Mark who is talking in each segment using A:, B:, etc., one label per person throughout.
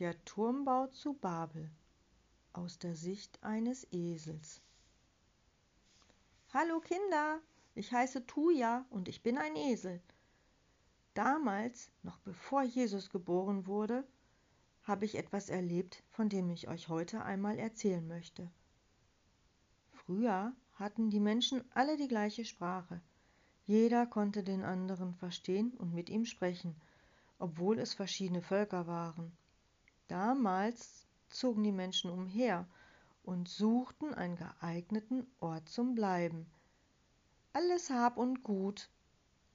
A: Der Turmbau zu Babel aus der Sicht eines Esels. Hallo Kinder, ich heiße Tuja und ich bin ein Esel. Damals, noch bevor Jesus geboren wurde, habe ich etwas erlebt, von dem ich euch heute einmal erzählen möchte. Früher hatten die Menschen alle die gleiche Sprache. Jeder konnte den anderen verstehen und mit ihm sprechen, obwohl es verschiedene Völker waren. Damals zogen die Menschen umher und suchten einen geeigneten Ort zum Bleiben. Alles Hab und Gut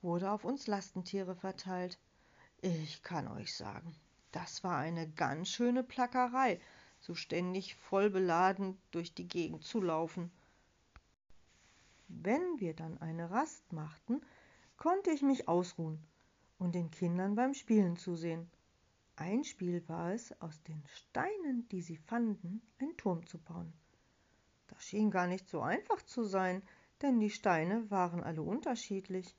A: wurde auf uns Lastentiere verteilt. Ich kann euch sagen, das war eine ganz schöne Plackerei, so ständig voll beladen durch die Gegend zu laufen. Wenn wir dann eine Rast machten, konnte ich mich ausruhen und den Kindern beim Spielen zusehen. Ein Spiel war es, aus den Steinen, die sie fanden, einen Turm zu bauen. Das schien gar nicht so einfach zu sein, denn die Steine waren alle unterschiedlich.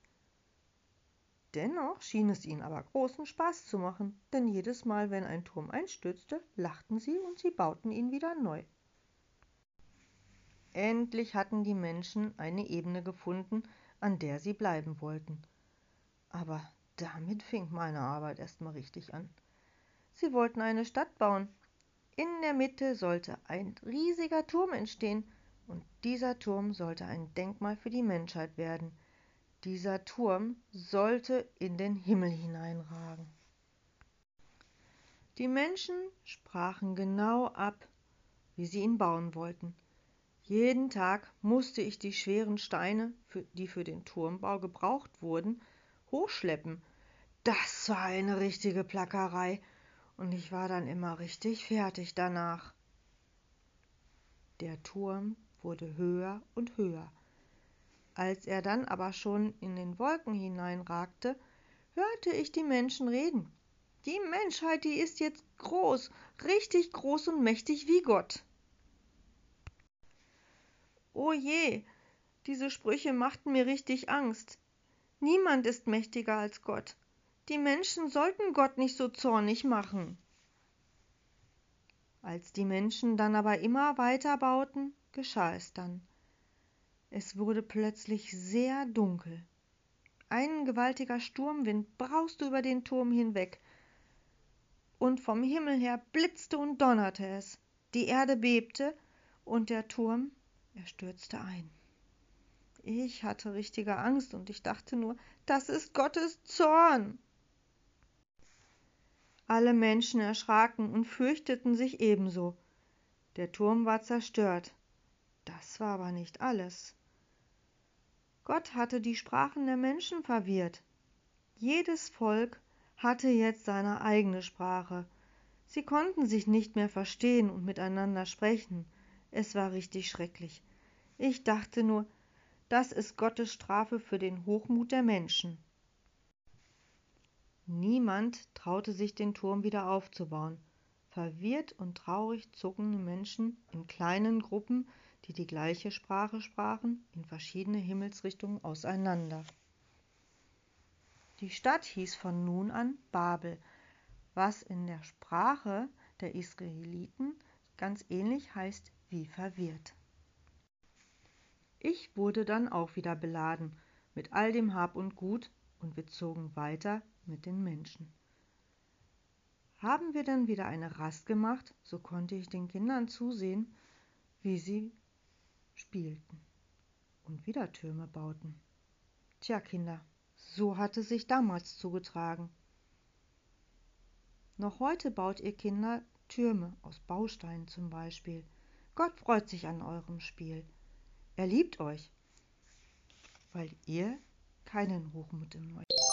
A: Dennoch schien es ihnen aber großen Spaß zu machen, denn jedes Mal, wenn ein Turm einstürzte, lachten sie und sie bauten ihn wieder neu. Endlich hatten die Menschen eine Ebene gefunden, an der sie bleiben wollten. Aber damit fing meine Arbeit erstmal richtig an. Sie wollten eine Stadt bauen. In der Mitte sollte ein riesiger Turm entstehen, und dieser Turm sollte ein Denkmal für die Menschheit werden. Dieser Turm sollte in den Himmel hineinragen. Die Menschen sprachen genau ab, wie sie ihn bauen wollten. Jeden Tag musste ich die schweren Steine, die für den Turmbau gebraucht wurden, hochschleppen. Das war eine richtige Plackerei, und ich war dann immer richtig fertig danach. Der Turm wurde höher und höher. Als er dann aber schon in den Wolken hineinragte, hörte ich die Menschen reden. Die Menschheit, die ist jetzt groß, richtig groß und mächtig wie Gott. Oh je, diese Sprüche machten mir richtig Angst. Niemand ist mächtiger als Gott. Die Menschen sollten Gott nicht so zornig machen. Als die Menschen dann aber immer weiter bauten, geschah es dann. Es wurde plötzlich sehr dunkel. Ein gewaltiger Sturmwind brauste über den Turm hinweg, und vom Himmel her blitzte und donnerte es. Die Erde bebte, und der Turm er stürzte ein. Ich hatte richtige Angst und ich dachte nur, das ist Gottes Zorn. Alle Menschen erschraken und fürchteten sich ebenso. Der Turm war zerstört. Das war aber nicht alles. Gott hatte die Sprachen der Menschen verwirrt. Jedes Volk hatte jetzt seine eigene Sprache. Sie konnten sich nicht mehr verstehen und miteinander sprechen. Es war richtig schrecklich. Ich dachte nur, das ist Gottes Strafe für den Hochmut der Menschen. Niemand traute sich, den Turm wieder aufzubauen. Verwirrt und traurig zogen die Menschen in kleinen Gruppen, die die gleiche Sprache sprachen, in verschiedene Himmelsrichtungen auseinander. Die Stadt hieß von nun an Babel, was in der Sprache der Israeliten ganz ähnlich heißt wie verwirrt. Ich wurde dann auch wieder beladen mit all dem Hab und Gut und wir zogen weiter mit den Menschen. Haben wir dann wieder eine Rast gemacht, so konnte ich den Kindern zusehen, wie sie spielten und wieder Türme bauten. Tja, Kinder, so hatte sich damals zugetragen. Noch heute baut ihr Kinder Türme aus Bausteinen zum Beispiel. Gott freut sich an eurem Spiel. Er liebt euch, weil ihr keinen Hochmut in euch